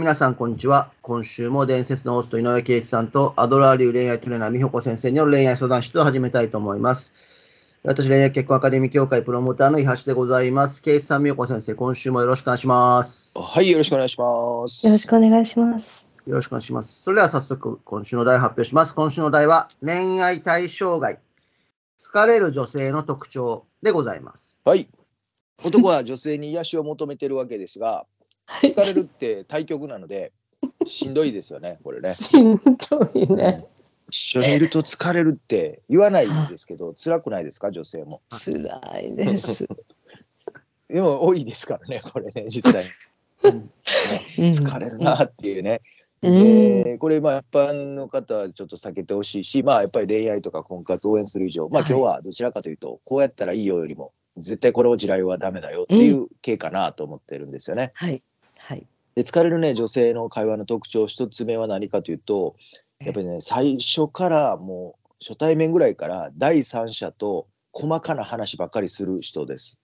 皆さん、こんにちは。今週も伝説のホスト井上圭一さんとアドラー流恋愛トレーナー美穂子先生による恋愛相談室を始めたいと思います。私、恋愛結婚アカデミー協会プロモーターの伊橋でございます。圭一さん、美穂子先生、今週もよろしくお願いします。はい、よろしくお願いします。よろしくお願いします。よろしくお願いします。それでは早速、今週の題を発表します。今週の題は、恋愛対象外、疲れる女性の特徴でございます。はい。男は女性に癒しを求めてるわけですが、疲れるって対極なので、しんどいですよね、これね。しんどいね。一緒にいると疲れるって言わないんですけど、辛くないですか、女性も。辛いです。でも多いですからね、これね、実際に。うん疲れるなっていうね。うんでこれまあ一般の方はちょっと避けてほしいしまあやっぱり恋愛とか婚活応援する以上まあはい今日はどちらかというとこうやったらいいよよりも絶対これを地雷はダメだよっていう系かなと思ってるんですよね。はい。はい。で疲れるね女性の会話の特徴一つ目は何かというとやっぱりね最初からもう初対面ぐらいから第三者と細かな話ばっかりする人です。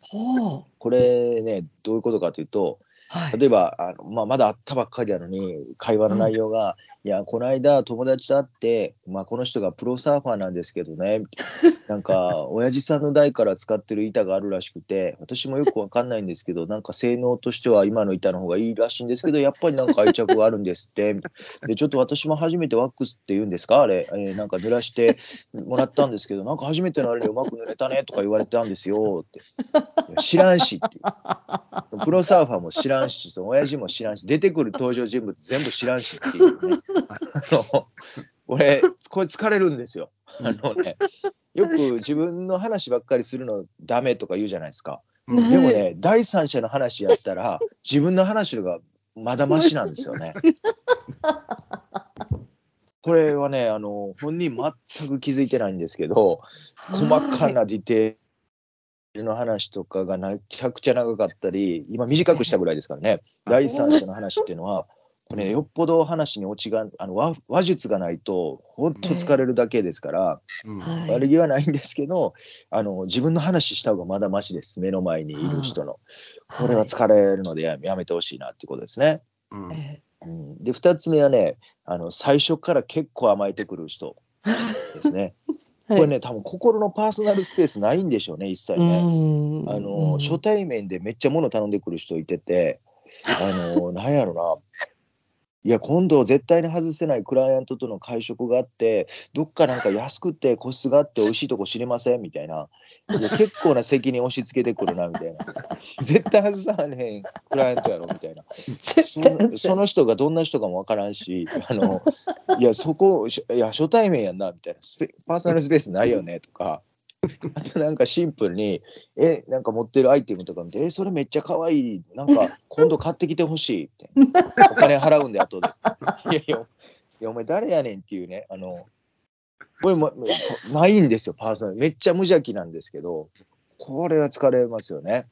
ほう。これねどういうことかというとはい。例えばあの、まあ、まだ会ったばっかりなのに会話の内容が「いやこの間友達と会って、まあ、この人がプロサーファーなんですけどね なんか親父さんの代から使ってる板があるらしくて私もよくわかんないんですけどなんか性能としては今の板の方がいいらしいんですけどやっぱりなんか愛着があるんですってでちょっと私も初めてワックスって言うんですか？あれ、えーなんか濡らしてもらったんですけどなんか初めてのあれでうまく濡れたねとか言われたんですよって知らんしっていう。プロサーファーも知らんし、その親父も知らんし、出てくる登場人物全部知らんしっていうね。あの、俺、これ疲れるんですよ。あのね、よく自分の話ばっかりするのダメとか言うじゃないですか。ねでもね、第三者の話やったら、自分の話のがまだマシなんですよね。これはね、あの、本人全く気づいてないんですけど、細かなディテールの話とかがめちゃくちゃ長かったり今短くしたぐらいですからね。第三者の話っていうのは これ、ね、よっぽど話にオチがあの話話術がないと本当疲れるだけですから、うん。はい。悪気はないんですけどあの自分の話した方がまだマシです。目の前にいる人の、これは疲れるのでややめてほしいなっていうことですね。うん。えうん、で2つ目はねあの最初から結構甘えてくる人ですね。えこれね多分心のパーソナルスペースないんでしょうね一切ね。うんあの、初対面でめっちゃ物頼んでくる人いてて、あの、なんやろな。いや、今度絶対に外せないクライアントとの会食があって、どっかなんか安くて個室があって美味しいとこ知りませんみたいな。いや結構な責任押し付けてくるな、みたいな。絶対外さへんクライアントやろ、みたいな。絶そ対のその人がどんな人かもわからんし、あの、いや、そこ、しいや、初対面やんな、みたいな。パーソナルスペースないよね、とか。あとなんかシンプルに、え、なんか持ってるアイテムとか見て、え、それめっちゃ可愛い。なんか 今度買ってきてほしい。みたいなお金払うんで、後で。いやいや、いやお前誰やねんっていうね、あの、これもないんですよ、パーソナル。めっちゃ無邪気なんですけど、これは疲れますよね。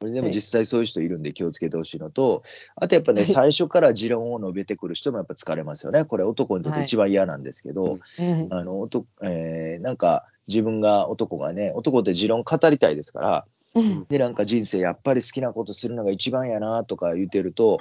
これでもはい。実際そういう人いるんで気をつけてほしいのと、あとやっぱね、はい。最初から持論を述べてくる人もやっぱ疲れますよね。これ男にとって一番嫌なんですけど、うん。あの男えーなんか自分が男がね男って持論語りたいですからうんでなんか人生やっぱり好きなことするのが一番やなとか言ってると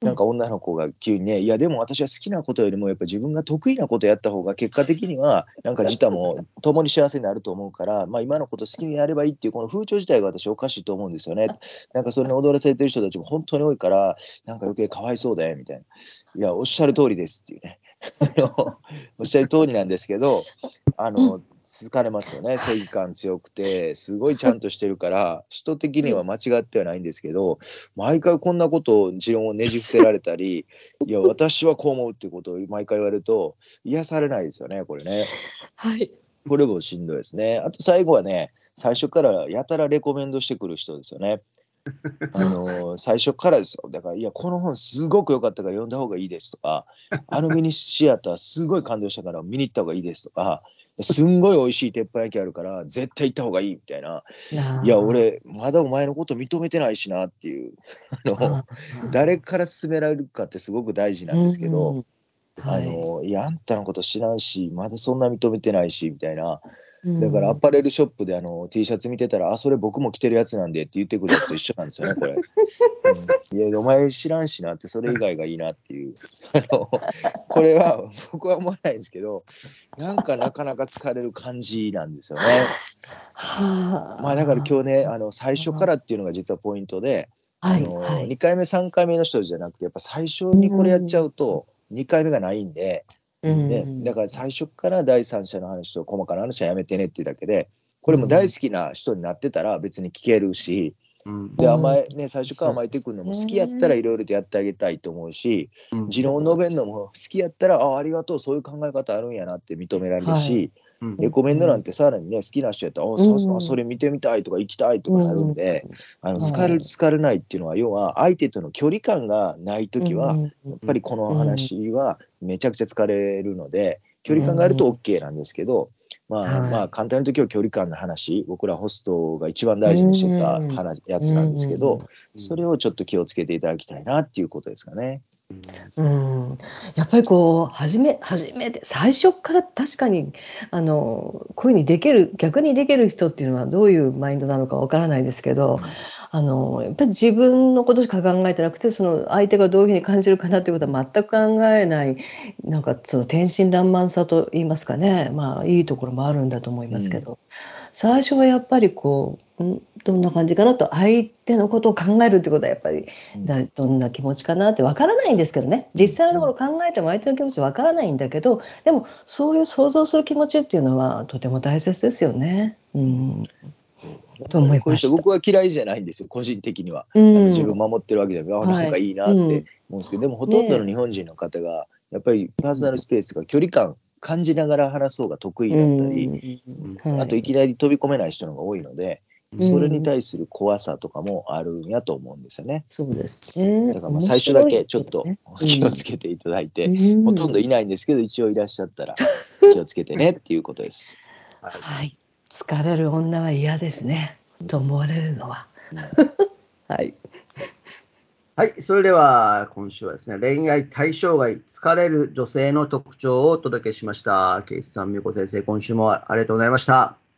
うんなんか女の子が急にね「いやでも私は好きなことよりもやっぱ自分が得意なことやった方が結果的にはなんか自他も共に幸せになると思うから、まあ、今のこと好きにやればいいっていうこの風潮自体が私おかしいと思うんですよね。なんかそれに踊らされてる人たちも本当に多いからなんか余計かわいそうだよみたいな。いやおっしゃる通りですっていうね。おっしゃる通りなんですけどあの疲れますよね 正義感強くてすごいちゃんとしてるから人的には間違ってはないんですけど毎回こんなことを持論をねじ伏せられたり いや私はこう思うっていうことを毎回言われると癒されないですよねこれね。はい。これもしんどいですね。あと最後はね最初からやたらレコメンドしてくる人ですよね。あの最初からですよ。だから、いや、この本すごく良かったから読んだ方がいいですとか、あのミニシアターすごい感動したから見に行った方がいいですとか、すんごい美味しい鉄板焼きあるから絶対行った方がいいみたいな。いや、俺、まだお前のこと認めてないしなっていう。あの誰から勧められるかってすごく大事なんですけど、うんあのいやあんたのこと知らんしまだそんな認めてないしみたいなだからアパレルショップであの T シャツ見てたら「あそれ僕も着てるやつなんで」って言ってくるやつと一緒なんですよね これ。うん、いやお前知らんしなってそれ以外がいいなっていう これは僕は思わないんですけどなんかなかなか疲れる感じなんですよね。はあ。まあだから今日ねあの最初からっていうのが実はポイントで、はいあのはい。2回目3回目の人じゃなくてやっぱ最初にこれやっちゃうと2回目がないんで。ね、だから最初から第三者の話と細かな話はやめてねっていうだけでこれも大好きな人になってたら別に聞けるし、うん。でうん。甘えね最初から甘えてくるのも好きやったらいろいろとやってあげたいと思うしうん。持論を述べるのも好きやったらあありがとうそういう考え方あるんやなって認められるし、うんレコメンドなんてさらにね好きな人やったら「あうん。そそれ見てみたい」とか「行きたい」とかなるんで、あのはい。疲れる疲れないっていうのは要は相手との距離感がない時は、やっぱりこの話はめちゃくちゃ疲れるので、距離感があると OK なんですけど、まあ、はい。まあ簡単に言うと今日距離感の話僕らホストが一番大事にしてたうん話やつなんですけど、うん。それをちょっと気をつけていただきたいなっていうことですかね。うん、やっぱりこう初め初めて最初から確かにあのこういうふうにできる逆にできる人っていうのはどういうマインドなのかわからないですけどあのやっぱり自分のことしか考えてなくてその相手がどういうふうに感じるかなっていうことは全く考えないなんかその天真爛漫さと言いますかね。まあいいところもあるんだと思いますけど、最初はやっぱりこう、ん、どんな感じかなと相手のことを考えるってことはやっぱりうん。だどんな気持ちかなってわからないんですけどね。実際のところ考えても相手の気持ちわからないんだけどでもそういう想像する気持ちっていうのはとても大切ですよね。うん。と思いまし僕は嫌いじゃないんですよ個人的には。うん。自分守ってるわけじゃなくて、あはい。なんかいいなって思うん。うんですけど、でもほとんどの日本人の方がやっぱりパーソナルスペースが距離感感じながら話す方が得意だったり、うん。あとい。きなり飛び込めない人の方が多いので、うんそれに対する怖さとかもあるんやと思うんですよね。そうですね。だからまあ最初だけちょっと面気をつけていただいて、白いけどねほとんどいないんですけど一応いらっしゃったら 気をつけてねっていうことです。はい、疲れる女は嫌ですね。と思われるのは。はい。はい、それでは今週はですね、恋愛対象外、疲れる女性の特徴をお届けしました。ケイスさん、美子先生、今週もありがとうございました。